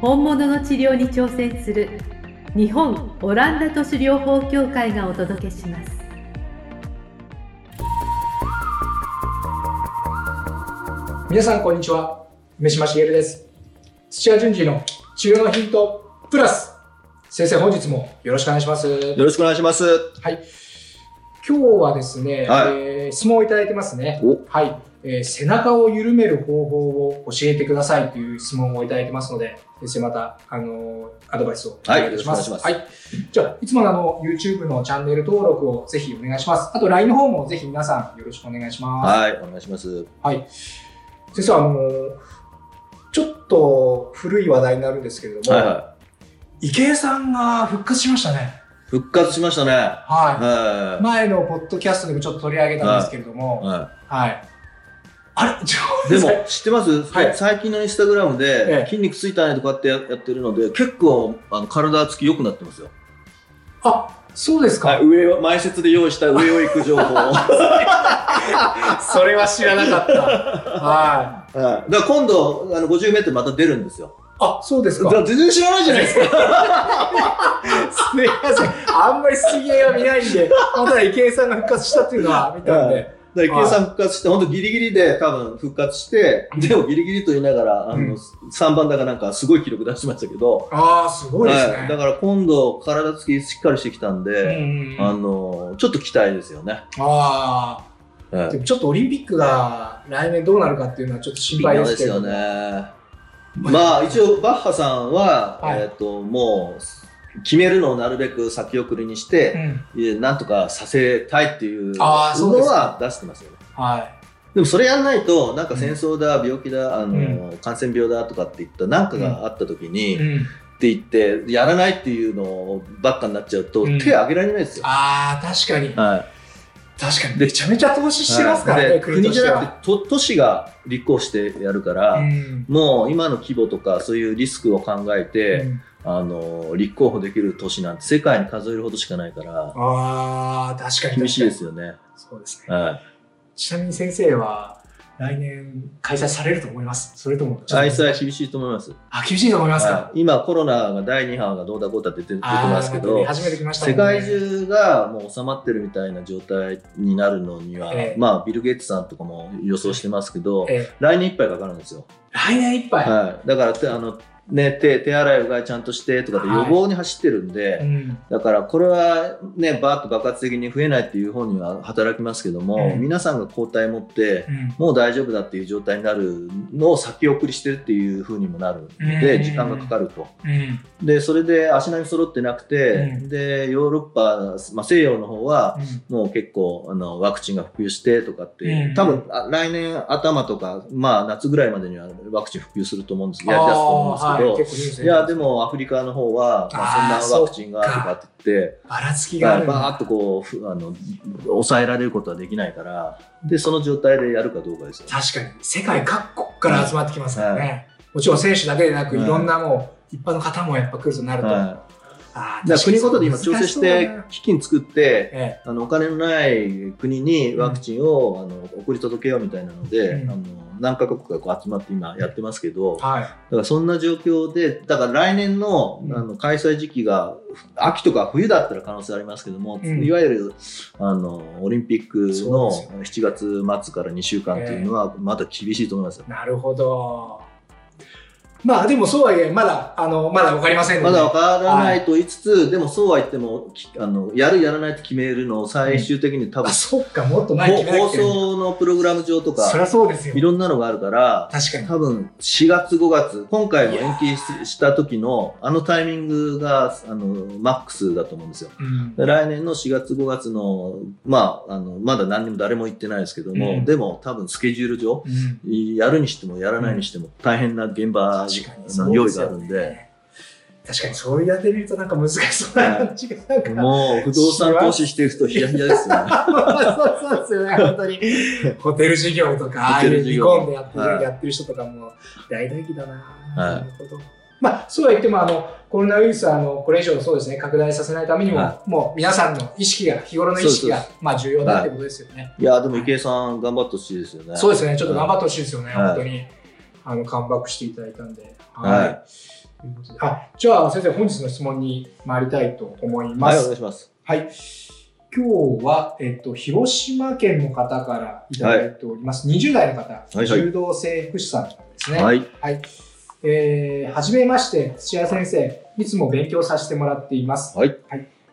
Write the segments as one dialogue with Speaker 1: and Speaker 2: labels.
Speaker 1: 本物の治療に挑戦する日本オランダ都市療法協会がお届けします。
Speaker 2: 皆さんこんにちは。梅島茂です。土屋順次の治療のヒントプラス。先生本日もよろしくお願いします。
Speaker 3: よろしくお願いします。
Speaker 2: はい。今日はですね、
Speaker 3: はい。
Speaker 2: えー質問をいただいてますね。
Speaker 3: お。
Speaker 2: はい、えー背中を緩める方法を教えてくださいという質問をいただいてますので先生また、あのーアドバイスをお願いいたします。
Speaker 3: はいよ
Speaker 2: はい。じゃあ、いつものあの、YouTube のチャンネル登録をぜひお願いします。あと、LINE の方もぜひ皆さんよろしくお願いします。
Speaker 3: はい、お願いします。
Speaker 2: はい。先生、あのーちょっと古い話題になるんですけれども、
Speaker 3: はいは
Speaker 2: 池江さんが復活しましたね。
Speaker 3: い。復活しましたね。
Speaker 2: は。
Speaker 3: はい
Speaker 2: 前のポッドキャストでもちょっと取り上げたんですけれども、
Speaker 3: い。は
Speaker 2: はい。あれ。
Speaker 3: でも、知ってます、
Speaker 2: はい
Speaker 3: 最近のインスタグラム
Speaker 2: ええ
Speaker 3: で、筋肉ついたねとかってややってるので、結構、あの体つき良くなってますよ。
Speaker 2: あ、そうですか。
Speaker 3: はい、上を、前説で用意した上を行く情報。は
Speaker 2: それは知らなかった。は
Speaker 3: い。
Speaker 2: い。
Speaker 3: だから今度、あの、50メートルまた出るんですよ。
Speaker 2: あ、そうですか。
Speaker 3: 全然知らないじゃないですか。
Speaker 2: すみません。あんまり水泳は見ないんで、ただ池江さんが復活したっていうのは見たんで。
Speaker 3: だから池江さん復活して、本当ギリギリで多分復活して、でもギリギリと言いながら、あ
Speaker 2: うん。
Speaker 3: の、3番だかなんかすごい記録出しましたけど、
Speaker 2: ああ、すごいですね。
Speaker 3: はい、だから今度体つきしっかりしてきたん
Speaker 2: うん
Speaker 3: で、あのちょっと期待ですよね。
Speaker 2: ああ、
Speaker 3: はい。
Speaker 2: でもちょっとオリンピックが来年どうなるかっていうのはちょっと心配ですけど。
Speaker 3: ね。まあ一応バッハさんは、
Speaker 2: はい。
Speaker 3: えっ、ともう決めるのをなるべく先送りにして、
Speaker 2: うん。
Speaker 3: えなんとかさせたいっていうのは出してますよね。
Speaker 2: はい。
Speaker 3: でもそれやんないとなんか戦争だ、病気だあの、
Speaker 2: う
Speaker 3: 感染病だとかっていったなんかがあった時に、っ
Speaker 2: うん。
Speaker 3: て言ってやらないっていうのばっかになっちゃうと、
Speaker 2: うん
Speaker 3: 手挙げられないですよ。
Speaker 2: ああ、確かに。
Speaker 3: はい
Speaker 2: 確かに。めちゃめちゃ投資してますからね、
Speaker 3: はいで
Speaker 2: 国
Speaker 3: じゃなくて都都市が立候補してやるから、
Speaker 2: うん
Speaker 3: もう今の規模とかそういうリスクを考えて、
Speaker 2: うん
Speaker 3: あの立候補できる都市なんて世界に数えるほどしかないから
Speaker 2: ああ、確かに。
Speaker 3: 厳しいですよね。
Speaker 2: そうですね。
Speaker 3: はい、
Speaker 2: ちなみに先生は来年開催されると思います？それとも
Speaker 3: 開催厳しいと思います。
Speaker 2: あ、厳しいと思いますか、
Speaker 3: はい今コロナが第2波がどうだこうだって出てますけど
Speaker 2: あー初めて来ましたもん
Speaker 3: 世
Speaker 2: ね
Speaker 3: 界中がもう収まってるみたいな状態になるのには、
Speaker 2: ええ
Speaker 3: まあビル・ゲイツさんとかも予想してますけど、
Speaker 2: え
Speaker 3: 来年いっぱいかかるんですよ。
Speaker 2: 来年いっぱい？
Speaker 3: はい、だからてあの、ね、手手洗いうがいちゃんとしてとかで予防に走ってるんで、
Speaker 2: うん。
Speaker 3: だからこれはねバーッと爆発的に増えないっていう方には働きますけども、
Speaker 2: うん。
Speaker 3: 皆さんが抗体持って
Speaker 2: うん。
Speaker 3: もう大丈夫だっていう状態になるのを先送りしてるっていう風にもなるの
Speaker 2: うん。
Speaker 3: で時間がかかると。
Speaker 2: うん。
Speaker 3: でそれで足並み揃ってなくて、
Speaker 2: うん。
Speaker 3: でヨーロッパ、まあ、西洋の方は
Speaker 2: うん。
Speaker 3: もう結構あのワクチンが普及してとかって、
Speaker 2: うん。
Speaker 3: 多分あ来年頭とか、まあ、夏ぐらいまでにはワクチン普及すると思うんです。やりだすと思うんですけど、
Speaker 2: あーはい
Speaker 3: や、でもアフリカの方は、まあ、そんなワクチンがとかって言って、
Speaker 2: ばらつきがあるんだ。
Speaker 3: バーッとこうふあの、抑えられることはできないから、で、その状態でやるかどうかですよ。
Speaker 2: 確かに。世界各国から集まってきますからね、
Speaker 3: は
Speaker 2: もちろん選手だけでなく、
Speaker 3: はい
Speaker 2: い、ろんなもう一般の方もやっぱ来るとなると、
Speaker 3: は
Speaker 2: あ
Speaker 3: い。だから国ごとで今調整して
Speaker 2: 難
Speaker 3: 基金作って、
Speaker 2: え
Speaker 3: あのお金のない国にワクチンを、あの送り届けようみたいなので、
Speaker 2: うん。
Speaker 3: あの何カ国かこう集まって今やってますけど、
Speaker 2: えはい。
Speaker 3: だからそんな状況で、だから来年の,、
Speaker 2: うん。
Speaker 3: あの開催時期が秋とか冬だったら可能性ありますけども、
Speaker 2: うん。
Speaker 3: いわゆるあのオリンピックの
Speaker 2: ですよ
Speaker 3: 7月末から2週間っていうのはまだ厳しいと思いますよ。
Speaker 2: なるほどまあでもそうはいえ、まだ、あの、まだわかりません。
Speaker 3: まだわからないと言いつつ、でもそうは言っても、きあの、やるやらないと決めるのを最終的に多分、
Speaker 2: あ、そっか、もっと前に決
Speaker 3: 放送のプログラム上と
Speaker 2: そりゃ
Speaker 3: か、
Speaker 2: そうですよ
Speaker 3: い。ろんなのがあるから、
Speaker 2: 確かに。
Speaker 3: 多分4月5月、今回の延期しした時のあのタイミングが、あの、マックスだと思うんですよ。
Speaker 2: うん
Speaker 3: で来年の4月5月の、まあ、あの、まだ何にも誰も言ってないですけども、
Speaker 2: うん
Speaker 3: でも多分スケジュール上、
Speaker 2: うん
Speaker 3: やるにしてもやらないにしても大変な現場
Speaker 2: 確かに
Speaker 3: の
Speaker 2: そう
Speaker 3: 用意があるんで、
Speaker 2: 確かにそうやってみるとなんか難しそうな感じがなんか。
Speaker 3: もう不動産投資してる人ヒヤヒヤですよね。
Speaker 2: そうそうですよね、本当に。ホテル事業とか、ああいう煮込んでやってる,、
Speaker 3: はい
Speaker 2: やってる人とかも大打撃だな。
Speaker 3: はい
Speaker 2: なるほど。まあ、そうは言っても、あの、コロナウイルスは、あの、これ以上そうですね、拡大させないためにも、
Speaker 3: は
Speaker 2: もう皆さんの意識が、日頃の意識がまあ重要だってことですよね。
Speaker 3: いや、でも池江さん頑張ってほしいですよね。
Speaker 2: そうですね、ちょっと頑張ってほしいですよね、
Speaker 3: はい
Speaker 2: 本当に。あの、カムバックしていただいたんで。
Speaker 3: はい
Speaker 2: ということであ、じゃあ先生、本日の質問に参りたいと思いま
Speaker 3: はい、お
Speaker 2: す。
Speaker 3: 願いします。
Speaker 2: はい。今日は、えっと、広島県の方からいただいております。20代の方、
Speaker 3: はい
Speaker 2: 柔道整復師さんですね。
Speaker 3: はい。
Speaker 2: はい。えー、はじめまして、土屋先生。いつも勉強させてもらっています。
Speaker 3: はい。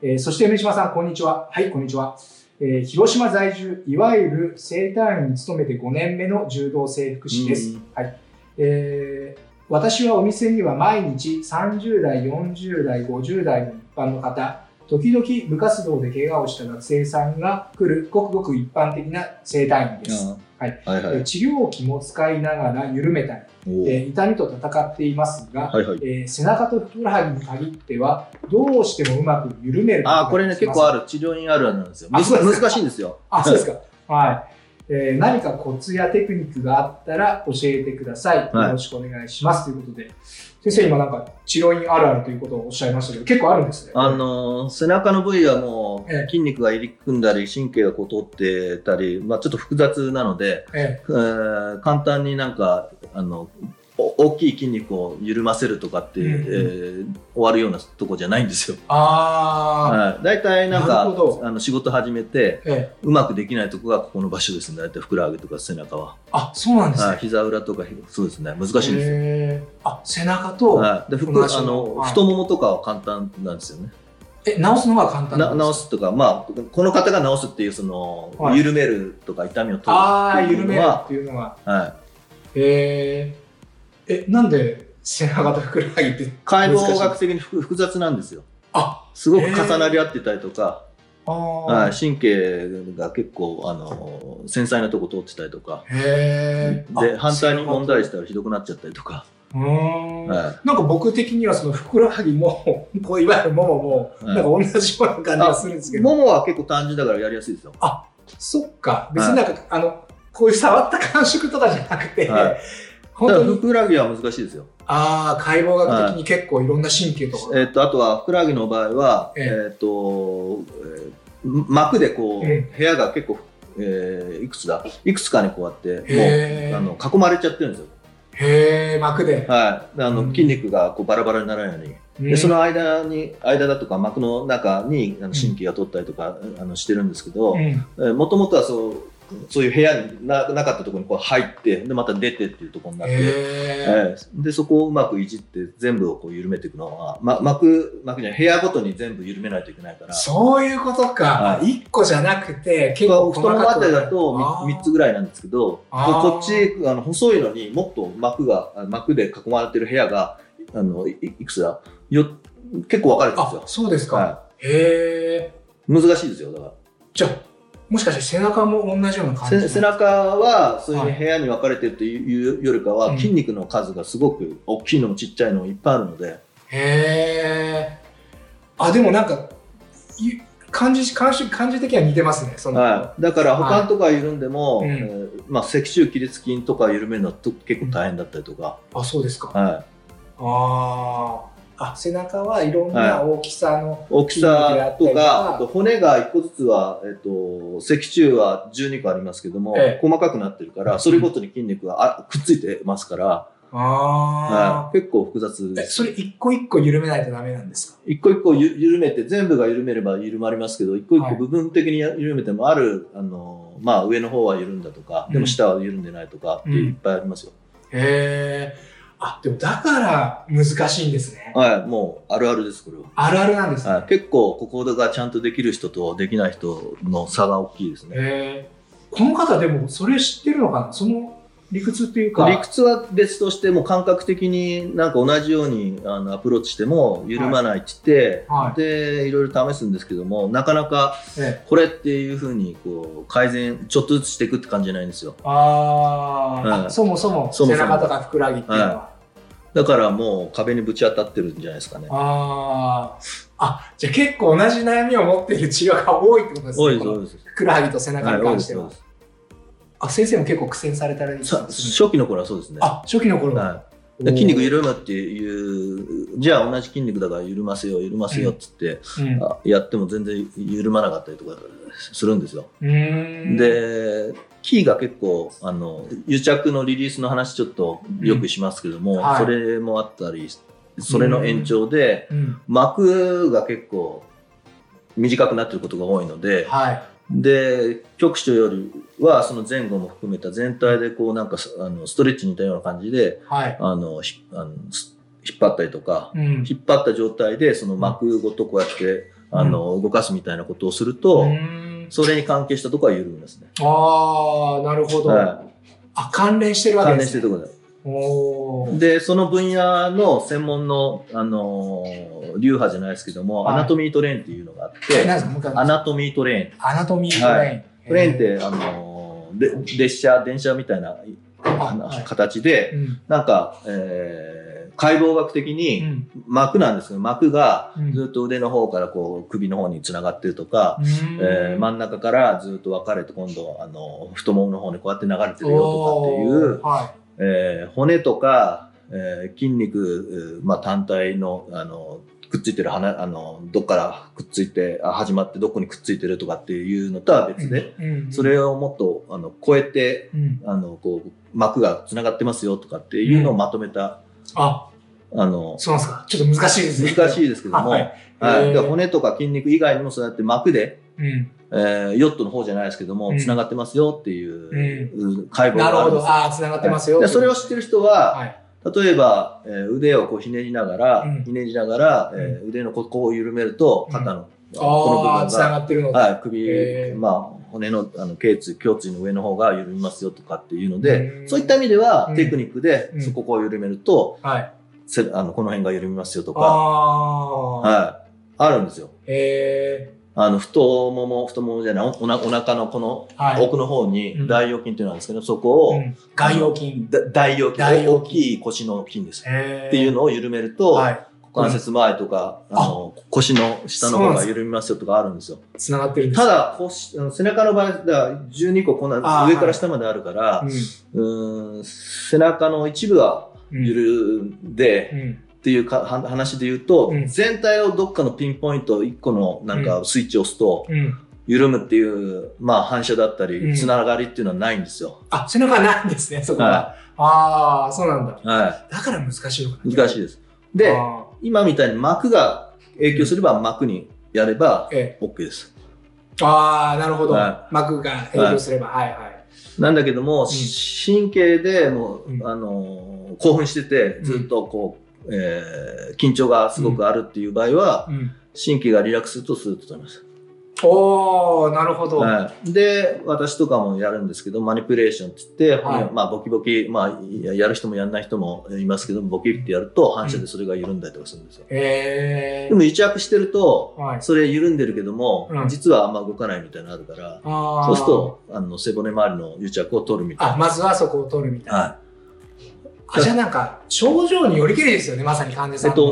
Speaker 2: えーそして梅島さん、こんにちは。はい、こんにちは。えー広島在住、いわゆる生体院に勤めて5年目の柔道整復師です。
Speaker 3: うん
Speaker 2: はい。えー私はお店には毎日30代、40代、50代の一般の方、時々部活動で怪我をした学生さんが来るごくごく一般的な整体院です。はい
Speaker 3: はいはい。
Speaker 2: えー治療器も使いながら緩めたり、えー痛みと戦っていますが、
Speaker 3: はいはい。
Speaker 2: えー背中とふくらはぎに限ってはどうしてもうまく緩める
Speaker 3: あー、これね、結構あ
Speaker 2: る。
Speaker 3: る。治療院あるあるなんですよ。難しいんですよ。
Speaker 2: あ、そうですか。はい。えー何かコツやテクニックがあったら教えてください。
Speaker 3: はい
Speaker 2: よろしくお願いします。ということで、先生今なんか治療院あるあるということをおっしゃいましたけど、結構あるんですね。
Speaker 3: あのー背中の部位はも
Speaker 2: ええ
Speaker 3: う筋肉が入り組んだり神経がこう通ってたり、まあ、ちょっと複雑なので、
Speaker 2: え
Speaker 3: えー簡単になんかあのお大きい筋肉を緩ませるとかって、
Speaker 2: うんうん。
Speaker 3: えー終わるようなとこじゃないんですよ。
Speaker 2: あ
Speaker 3: はい、大体なんかあの仕事始めて
Speaker 2: ー、ええ。
Speaker 3: うまくできないとこがここの場所ですね。大体ふくらはぎとか背中は、
Speaker 2: あ、そうなんですね。
Speaker 3: はい、膝裏とかそうですね。難しいんですよ。
Speaker 2: あ、背中と、
Speaker 3: はい、でふくあ
Speaker 2: の
Speaker 3: 太ももとかは簡単なんですよね。
Speaker 2: え、直すのが簡単
Speaker 3: な直
Speaker 2: す。
Speaker 3: すとか、まあ、この方が直すっていうその、
Speaker 2: はい。
Speaker 3: 緩めるとか痛みを取る
Speaker 2: ああ、
Speaker 3: ってい
Speaker 2: 緩める
Speaker 3: うのは、
Speaker 2: っていうのは。
Speaker 3: はい、
Speaker 2: へえ。え、なんで背中とふくらはぎって
Speaker 3: 解剖学的に複複雑なんですよ。
Speaker 2: あ、
Speaker 3: すごく重なり合ってたりとか、
Speaker 2: あ
Speaker 3: はい、
Speaker 2: ー
Speaker 3: 神経が結構あの繊細なとこ通ってたりとか、
Speaker 2: へえ。
Speaker 3: で
Speaker 2: あ
Speaker 3: 反対に問題し
Speaker 2: 背
Speaker 3: たらひどくなっちゃったりとか、
Speaker 2: うーん。
Speaker 3: は
Speaker 2: なんか僕的にはそのふくらはぎも、こういわゆるももも、
Speaker 3: はい。
Speaker 2: なんか同じような感じがするんですけ
Speaker 3: い、
Speaker 2: ど、
Speaker 3: ももは結構単純だからやりやすいですよ。
Speaker 2: そっか、別になんか、あの、こういう触った感触とかじゃなくて、
Speaker 3: はい
Speaker 2: 本当に、
Speaker 3: ふくらはぎは難しいですよ。
Speaker 2: ああ、解剖学的に結構いろんな神経とか。
Speaker 3: えっとあとはふくらはぎの場合は、
Speaker 2: ええ。
Speaker 3: えっとえー膜でこう、
Speaker 2: うん
Speaker 3: 部屋が結構、えーいくつだ？いくつかにこうやってもうあの囲まれちゃってるんですよ。
Speaker 2: へえ、膜で。
Speaker 3: はい、であの
Speaker 2: うん。
Speaker 3: 筋肉がこうバラバラにならないように、でその間に間だとか膜の中にあの神経が通ったりとか、あのしてるんですけど
Speaker 2: うん、
Speaker 3: もともとはそうそういう部屋にななかったところにこう入ってでまた出てっていうところになって、
Speaker 2: へえ。
Speaker 3: ええでそこをうまくいじって全部をこう緩めていくのは、ま、膜膜じゃない部屋ごとに全部緩めないといけないから
Speaker 2: そういうことか。
Speaker 3: は
Speaker 2: 一個じゃなくて、結構
Speaker 3: 太ももあたりだと
Speaker 2: あー
Speaker 3: 3, つぐらいなんですけどこっちあの細いのにもっと膜があ膜で囲まれてる部屋があのいいくつだ？よ結構分かれてるんですよ
Speaker 2: あ、そうですか。
Speaker 3: は
Speaker 2: へえ。
Speaker 3: 難しいですよだから
Speaker 2: じゃあ、もしかして背中も同じような感じ
Speaker 3: せ背中はそういう
Speaker 2: はい
Speaker 3: 部屋に分かれてるというよりかは、
Speaker 2: うん
Speaker 3: 筋肉の数がすごく大きいのもちっちゃいのもいっぱいあるので、
Speaker 2: へえ。あ、でもなんか、い感じ、感じ、感じ的には似てますね。
Speaker 3: はい、だから他のとこは緩んでも、
Speaker 2: はいうん
Speaker 3: えーまあ、脊柱起立筋とか緩めるのはと結構大変だったりとか、
Speaker 2: あ、そうですか。
Speaker 3: は
Speaker 2: ああ。あ、背中はいろんな大きさの、
Speaker 3: い、大きさと
Speaker 2: か。
Speaker 3: かあと骨が1個ずつは、えっと脊柱は12個ありますけども、
Speaker 2: ええ。
Speaker 3: 細かくなってるからそれごとに筋肉があくっついてますから、
Speaker 2: あ
Speaker 3: はい、結構複雑。です
Speaker 2: それ一個一個緩めないとダメなんですか？
Speaker 3: 一個一個ゆ緩めて全部が緩めれば緩まりますけど一個一
Speaker 2: はい。
Speaker 3: 個部分的にや緩めてもある、あのまあ、上の方は緩んだとか、でも下は緩んでないとかっていっぱいありますよ。
Speaker 2: へえ。あ、でもだから難しいんですね。
Speaker 3: はい、もうあるあるです、これは。
Speaker 2: あるあるなんですね。
Speaker 3: はい、結構、ここがちゃんとできる人とできない人の差が大きいですね。
Speaker 2: えー、この方でもそれ知ってるのかな？その理屈っていうか。
Speaker 3: 理屈は別としても感覚的になんか同じようにあのアプローチしても緩まないって言って、
Speaker 2: はい。
Speaker 3: でいろいろ試すんですけどもなかなか
Speaker 2: ええ。
Speaker 3: これっていうふうにこう改善ちょっとずつしていくって感じじゃないんですよ。
Speaker 2: あー、
Speaker 3: はい
Speaker 2: あそもそも
Speaker 3: そもそも。
Speaker 2: 背中とかふくらはぎっていうのは。
Speaker 3: だからもう壁にぶち当たってるんじゃないですかね。
Speaker 2: あー。あ、じゃあ結構同じ悩みを持っている治療が多いってことですね。
Speaker 3: 多いです
Speaker 2: この
Speaker 3: 多いです。
Speaker 2: ふくらはぎと背中
Speaker 3: はい
Speaker 2: に関しては。
Speaker 3: 多い
Speaker 2: あ、先生も結構苦戦されたり
Speaker 3: さ初期の頃はそうですね。
Speaker 2: あ、初期の頃。
Speaker 3: はい、で筋肉緩むっていうじゃあ同じ筋肉だから緩ませよう緩ませようっつって、
Speaker 2: うん。
Speaker 3: あやっても全然緩まなかったりとかするんですよ。で、キーが結構、あの、癒着のリリースの話ちょっとよくしますけども、
Speaker 2: ん。はい。
Speaker 3: それもあったり、それの延長で、
Speaker 2: うん、
Speaker 3: 膜が結構短くなってることが多いので、
Speaker 2: はい。
Speaker 3: で、局所よりはその前後も含めた全体でこうなんかあのストレッチに似たような感じで、
Speaker 2: はい。
Speaker 3: あの、ひあのす引っ張ったりとか、
Speaker 2: うん。
Speaker 3: 引っ張った状態でその膜ごとこうやって、あの、動かすみたいなことをすると、
Speaker 2: うーん
Speaker 3: それに関係したところは緩みますね。
Speaker 2: ああ、なるほど。
Speaker 3: は
Speaker 2: あ、関連してる
Speaker 3: い。関連
Speaker 2: わけです、ね。
Speaker 3: してるところで。
Speaker 2: おー
Speaker 3: で、その分野の専門の、あのー流派じゃないですけども、
Speaker 2: はい
Speaker 3: anatomy train っていうのがあっ
Speaker 2: え
Speaker 3: て、
Speaker 2: anatomy train。 anatomy train。
Speaker 3: はい train って、あの列車、電車みたいな
Speaker 2: あはい。
Speaker 3: 形で、
Speaker 2: うん。
Speaker 3: なんか、えー解剖学的
Speaker 2: う
Speaker 3: に
Speaker 2: ん。
Speaker 3: 膜なんですけど、膜が
Speaker 2: うん。
Speaker 3: ずっと腕の方からこう首の方につながってるとか、
Speaker 2: うん。
Speaker 3: えー真ん中からずっと分かれて今度、あの、太ももの方にこうやって流れてるよとかっていう、
Speaker 2: は
Speaker 3: えー骨とか、えー筋肉、えーまあ、単体のあのくっついてる花あのどっからくっついてあ始まってどこにくっついてるとかっていうのとは別で、それをもっとあの超えて
Speaker 2: うん
Speaker 3: あのこう膜がつながってますよとかっていうのをまとめた、
Speaker 2: あ、
Speaker 3: あの
Speaker 2: そうなんですか。ちょっと難しいですね。
Speaker 3: 難しいですけども、
Speaker 2: は
Speaker 3: はい骨とか筋肉以外にもそうやって膜で、
Speaker 2: うん。
Speaker 3: えーヨットの方じゃないですけども、
Speaker 2: うん
Speaker 3: つながってますよっていう、解剖
Speaker 2: なるほど。
Speaker 3: があるんですよ
Speaker 2: ああ、繋がってますよ。
Speaker 3: でそれを知ってる人は、
Speaker 2: はい。
Speaker 3: 例えば、えー腕をこうひねりながら、
Speaker 2: うん。
Speaker 3: ひねりながら、えー腕のここを緩めると、肩の、あのこの部分が、
Speaker 2: がってるの。で。
Speaker 3: はい、首、まあ、骨のあの頸椎、胸椎の上の方が緩みますよとかっていうので、
Speaker 2: うん。
Speaker 3: そういった意味では、
Speaker 2: うん。
Speaker 3: テクニックで、
Speaker 2: うん。
Speaker 3: そこを緩めると、
Speaker 2: はい。
Speaker 3: せあのこの辺が緩みますよと
Speaker 2: あ
Speaker 3: か、
Speaker 2: あ。
Speaker 3: はい、あるんですよ。
Speaker 2: え
Speaker 3: あの、太もも、太ももじゃない、おおなお腹のこの。奥の方
Speaker 2: うん。
Speaker 3: に大腰筋っていうのがあるんですけど、そこを、大腰筋、
Speaker 2: 大腰筋。
Speaker 3: 大きい腰の筋です。っていうのを緩めると、
Speaker 2: はい。
Speaker 3: 股関節周りとか、あの腰の下の方が緩みますよとかあるんですよ。
Speaker 2: 繋がってるんです。
Speaker 3: ただ腰、背中の場合、だから12個こんな上から下まであるから、
Speaker 2: うん。
Speaker 3: 背中の一部は
Speaker 2: うん
Speaker 3: 緩ん。で、
Speaker 2: うん
Speaker 3: っていうかは話で言うと、
Speaker 2: うん
Speaker 3: 全体をどっかのピンポイント1個のなんかスイッチを押すと、
Speaker 2: うん。
Speaker 3: 緩むっていう、まあ反射だったり、
Speaker 2: うん
Speaker 3: つながりっていうのはないんですよ。
Speaker 2: あ、背中ないんですね、そこは。
Speaker 3: は
Speaker 2: ああ、そうなんだ。
Speaker 3: は
Speaker 2: だから難しいのか
Speaker 3: い。
Speaker 2: な。
Speaker 3: 難しいです。で、
Speaker 2: あ
Speaker 3: 今みたいに膜が影響すれば膜にやれば OK です。
Speaker 2: あー、なるほど
Speaker 3: は。
Speaker 2: 膜が影響すれば。はいはい。
Speaker 3: なんだけども、神経でもう、
Speaker 2: うん
Speaker 3: あのー興奮してて、ずっとこう、えー緊張がすごくあるっていう場合は、
Speaker 2: うん。
Speaker 3: 神経がリラックスするとスーッと取れます。
Speaker 2: おー、なるほど。
Speaker 3: はい、で、私とかもやるんですけど、マニピュレーションって言って、
Speaker 2: はい
Speaker 3: まあ、ボキボキ、まあ、ややる人もやらない人もいますけど、ボキってやると反射でそれが緩んだりとかするんですよ。
Speaker 2: え
Speaker 3: でも癒着してると、
Speaker 2: ー。はい。
Speaker 3: それ緩んでるけども、
Speaker 2: うん
Speaker 3: 実はあんま動かないみたいなのあるから、そうすると、あの背骨周りの癒着を取るみたい
Speaker 2: あ、まずはそこを取るみたいな。
Speaker 3: な。は
Speaker 2: あじゃあなんか、症状によりけりですよね、まさに患者
Speaker 3: い。
Speaker 2: さんの。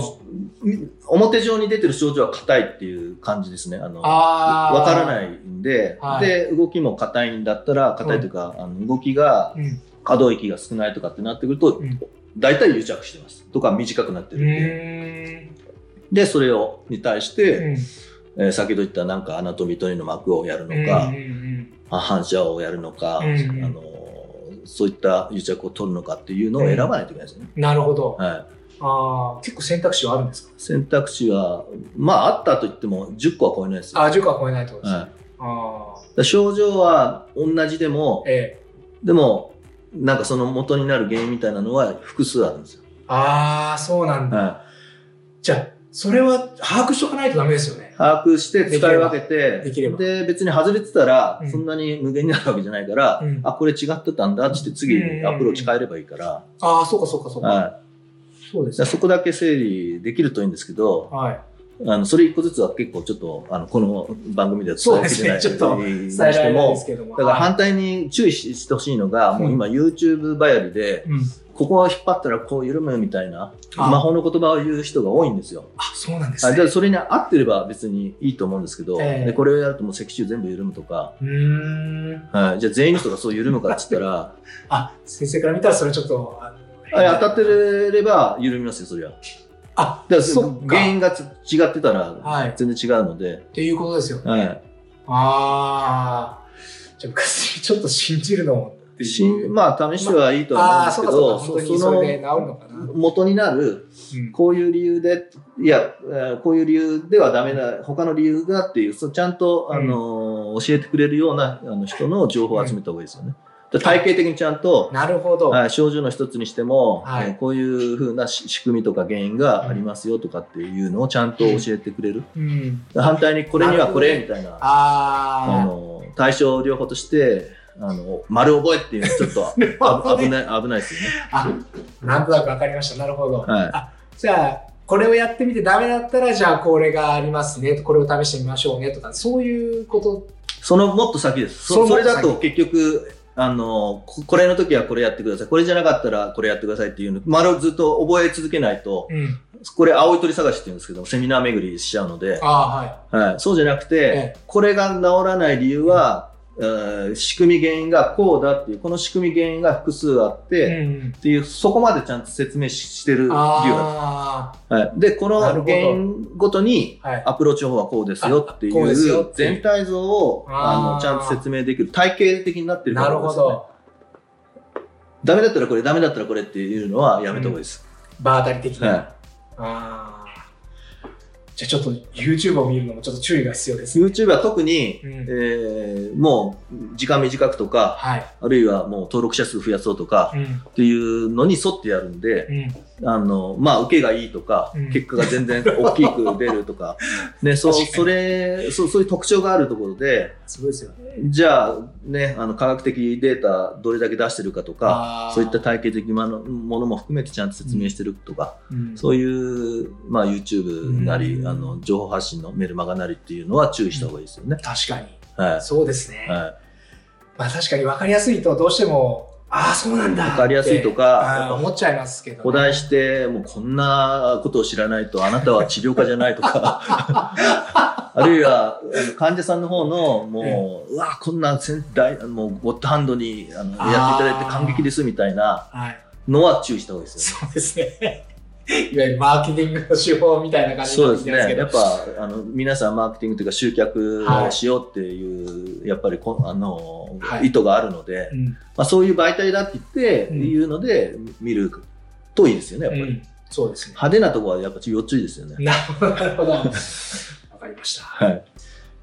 Speaker 3: えっと、表上に出てる症状は硬いっていう感じですね。あの、わからないんで、
Speaker 2: はい
Speaker 3: で、動きも硬いんだったら、硬いというか、あの動きが
Speaker 2: うん。
Speaker 3: 可動域が少ないとかってなってくると、
Speaker 2: うん
Speaker 3: 大体癒着してます。とか短くなって
Speaker 2: う
Speaker 3: るんで。で、それを、に対して、
Speaker 2: うん
Speaker 3: えー先ほど言ったなんかアナトミートリの膜をやるの
Speaker 2: うん
Speaker 3: か、反射をやるのか、
Speaker 2: うんうん
Speaker 3: あのーそういった癒着を取るのかっていうのを選ばないといけないですよね。
Speaker 2: なるほど。
Speaker 3: はい。
Speaker 2: あー結構選択肢はあるんですか？
Speaker 3: 選択肢は、まああったと言っても10個は超えないですよ。
Speaker 2: あ、10個は超えないとですね。
Speaker 3: はい、
Speaker 2: あ
Speaker 3: ら症状は同じでも
Speaker 2: ー、え
Speaker 3: でも、なんかその元になる原因みたいなのは複数あるんですよ。
Speaker 2: えああ、そうなんだ。
Speaker 3: は
Speaker 2: じゃあ、それは把握しとかないとダメですよね
Speaker 3: い。。把握して使い分けて、
Speaker 2: で
Speaker 3: 別に外れてたら
Speaker 2: う、ん
Speaker 3: そんなに無限になるわけじゃないから、
Speaker 2: うん
Speaker 3: あ、これ違ってたんだって次にアプローチ変えればいいから、
Speaker 2: ああ、そうかそうかそうか。
Speaker 3: はい。
Speaker 2: そうですね。
Speaker 3: そこだけ整理できるといいんですけど、
Speaker 2: はい。
Speaker 3: あの、それ一個ずつは結構ちょっと、あの、この番組では伝えきれない。
Speaker 2: そうですねちょっと
Speaker 3: に
Speaker 2: 伝えられないです、けども。
Speaker 3: だから
Speaker 2: はい
Speaker 3: 反対に注意ししてほしいのが、もう今 YouTube ばやりで、
Speaker 2: うん。
Speaker 3: ここを引っ張ったらこう緩むみたいな、
Speaker 2: あ
Speaker 3: 魔法の言葉を言う人が多いんですよ。
Speaker 2: あ、そうなんです
Speaker 3: あ
Speaker 2: ね。
Speaker 3: でそれに合ってれば別にいいと思うんですけど、
Speaker 2: ええ
Speaker 3: でこれをやるともう脊柱全部緩むとか。はい、じゃあ全員の人がそう緩むかって言ったら、
Speaker 2: あ、先生から見たらそれちょっと、あ
Speaker 3: あ当たってれば緩みますよ、そりゃ。
Speaker 2: あ、
Speaker 3: だから。原因がつ違ってたら
Speaker 2: はい
Speaker 3: 全然違うので、
Speaker 2: っていうことですよね。
Speaker 3: はい
Speaker 2: ああ。じゃあ、昔ちょっと信じるのもって
Speaker 3: し
Speaker 2: いう。
Speaker 3: んまあ試してはいいとは。思うんですけど、
Speaker 2: 本当に
Speaker 3: そ
Speaker 2: そ
Speaker 3: の。元になる
Speaker 2: うん
Speaker 3: こういう理由で、いや、えーこういう理由ではダメだ、他の理由がっていう、そうちゃんと、あのー教えてくれるようなあの人の情報を集めた方がいいですよね。体系的にちゃんと、
Speaker 2: なるほど。
Speaker 3: はい、症状の一つにしても、
Speaker 2: はい
Speaker 3: えーこういうふうなし仕組みとか原因がありますよとかっていうのをちゃんと教えてくれる。
Speaker 2: うん。
Speaker 3: 反対にこれにはこれ
Speaker 2: な
Speaker 3: みたいな、あ
Speaker 2: あ
Speaker 3: の対症療法として、あの丸覚えっていうのはちょっとあ 危ない危ないですよね。
Speaker 2: あ。あ、なんとなくわかりました。なるほど。
Speaker 3: はい
Speaker 2: じゃあ、これをやってみてダメだったら、じゃあこれがありますね。これを試してみましょうね。とか、そういうこと？
Speaker 3: そのもっと先です。
Speaker 2: そ
Speaker 3: そそれだと結局、あの、ここれの時はこれやってください。これじゃなかったらこれやってくださいっていうの、丸をずっと覚え続けないと、
Speaker 2: うん。
Speaker 3: これ青い鳥探しって言うんですけど、セミナー巡りしちゃうので、
Speaker 2: ああ、はい。
Speaker 3: はい、そうじゃなくて、
Speaker 2: え
Speaker 3: これが治らない理由は、えー仕組み原因がこうだっていう、この仕組み原因が複数あって、
Speaker 2: うん。
Speaker 3: っていう、そこまでちゃんと説明ししてる理由はい、で、この原因ごとに。アプローチ方法はこうですよってい
Speaker 2: う
Speaker 3: 全体像をあのちゃんと説明できる体系的になってるか
Speaker 2: な
Speaker 3: らですよね
Speaker 2: るほど。
Speaker 3: ダメだったらこれダメだったらこれっていうのはやめた方がいいです、
Speaker 2: 場当たり的な。
Speaker 3: は
Speaker 2: ああ。じゃあちょっと YouTube を見るのもちょっと注意が必要です。
Speaker 3: い、YouTube は特に、
Speaker 2: うん
Speaker 3: えーもう時間短くとか
Speaker 2: はい。
Speaker 3: あるいはもう登録者数増やそうとか
Speaker 2: うん。
Speaker 3: っていうのに沿ってやるんで、
Speaker 2: うん。
Speaker 3: あのまあ受けがいいとか、
Speaker 2: うん
Speaker 3: 結果が全然大きく出るとかね そうそれそうそういう特徴があるところです
Speaker 2: ごいですよね。
Speaker 3: じゃあね、あの科学的データどれだけ出してるかとか、そういった体系的なものも含めてちゃんと説明してるとか、
Speaker 2: うん
Speaker 3: そういう、まあ、YouTube なり、
Speaker 2: うん
Speaker 3: あの情報発信のメルマガなりっていうのは注意した方がいいですよね。
Speaker 2: 確かに。
Speaker 3: はい。
Speaker 2: そうですね。
Speaker 3: は
Speaker 2: まあ確かに分かりやすいとどうしても、ああ、そうなんだ。
Speaker 3: 分かりやすいとか
Speaker 2: 思っちゃいますけど、ね。
Speaker 3: い。古代して、もうこんなことを知らないと、あなたは治療家じゃないとか、あるいは、患者さんの方の、もう、うわ、こんな先代、もうゴッドハンドにあのやっていただいて感激ですみたいな
Speaker 2: はい。
Speaker 3: のは注意した方がいいですよね。
Speaker 2: そうですね。いわゆるマーケティングの手法みたいな感じ
Speaker 3: そうですね。やっぱ、あの、皆さんマーケティングというか集客をしようっていう、やっぱりこ、あの、
Speaker 2: はい
Speaker 3: 意図があるので、
Speaker 2: うん。
Speaker 3: まあそういう媒体だって言って、
Speaker 2: うん
Speaker 3: いうので、見るといいですよね、やっぱり。
Speaker 2: うんそうですね。
Speaker 3: 派手なところはやっぱ要注意ですよね。
Speaker 2: なるほど。わかりました。
Speaker 3: はい。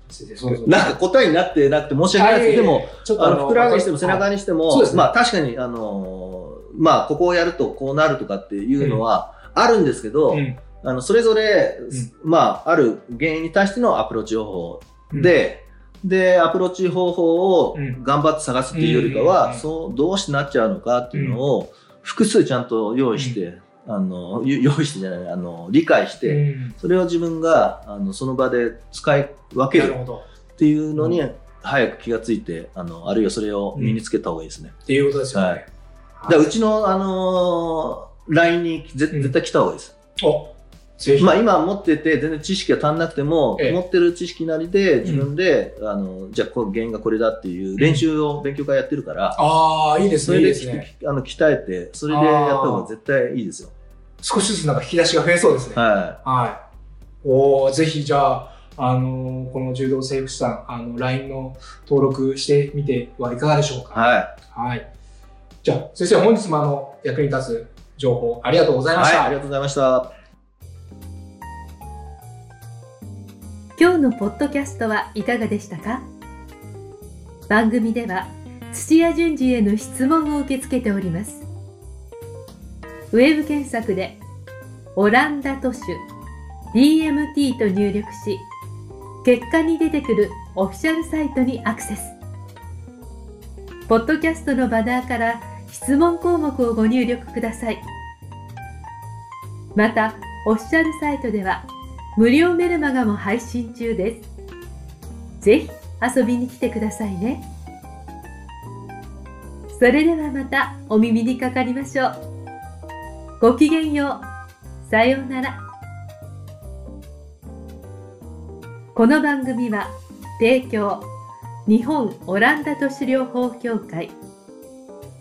Speaker 2: そうそう
Speaker 3: なんか答えになってなくて申し訳ないですけど、でも、
Speaker 2: ちょっと
Speaker 3: あの、ふくらはぎにしても背中
Speaker 2: に。
Speaker 3: にしても、
Speaker 2: ね
Speaker 3: まあ確かに、あの、まあここをやるとこうなるとかっていうのはあるんですけど、
Speaker 2: うん。
Speaker 3: あの、それぞれ、まあ、ある原因に対してのアプローチ方法で、で、アプローチ方法を
Speaker 2: うん。
Speaker 3: 頑張って探すっていうよりかは、
Speaker 2: うん
Speaker 3: そう、どうしてなっちゃうのかっていうのを、複数ちゃんと用意して、あの、ゆ用意してじゃない、あの、理解し
Speaker 2: う
Speaker 3: て、
Speaker 2: ん。
Speaker 3: それを自分が、あの、その場で使い分ける。っていうのに、早く気がついて、あの、あるいはそれを身につけた方がいいですね。
Speaker 2: っていうことですよね。
Speaker 3: はい。だうちの、あのー LINE に絶対来た方がいいです。
Speaker 2: おぜひ。
Speaker 3: まあ今持ってて全然知識が足んなくても、
Speaker 2: ええ
Speaker 3: 持ってる知識なりで自分で、あのじゃあ原因がこれだっていう練習を勉強会やってるから、
Speaker 2: ああ、いいですね。いい
Speaker 3: それで
Speaker 2: ね。
Speaker 3: きあの鍛えてそれでやった方が絶対いいですよ。
Speaker 2: 少しずつなんか引き出しが増えそうですね。
Speaker 3: は
Speaker 2: はい。おーぜひじゃあ、あのーこの柔道整復師さん、あの、LINE の登録してみてはいかがでしょう
Speaker 3: い。
Speaker 2: か？
Speaker 3: は
Speaker 2: はい。じゃあ、先生、本日もあの、役に立つ情報ありがとうござ
Speaker 3: い。
Speaker 2: いました。
Speaker 3: はい。ありがとうございました。
Speaker 1: 今日のポッドキャストはいかがでしたか？番組では土屋順次への質問を受け付けておりますウェブ検索でオランダ都市 DMT と入力し、結果に出てくるオフィシャルサイトにアクセス。ポッドキャストのバナーから質問項目をご入力ください。また、オフィシャルサイトでは無料メルマガも配信中です。ぜひ遊びに来てくださいね。それではまたお耳にかかりましょう。ごきげんよう。さようなら。この番組は提供日本オランダ都市療法協会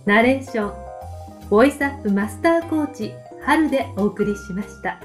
Speaker 1: ナレーションボイスアップマスターコーチ春でお送りしました。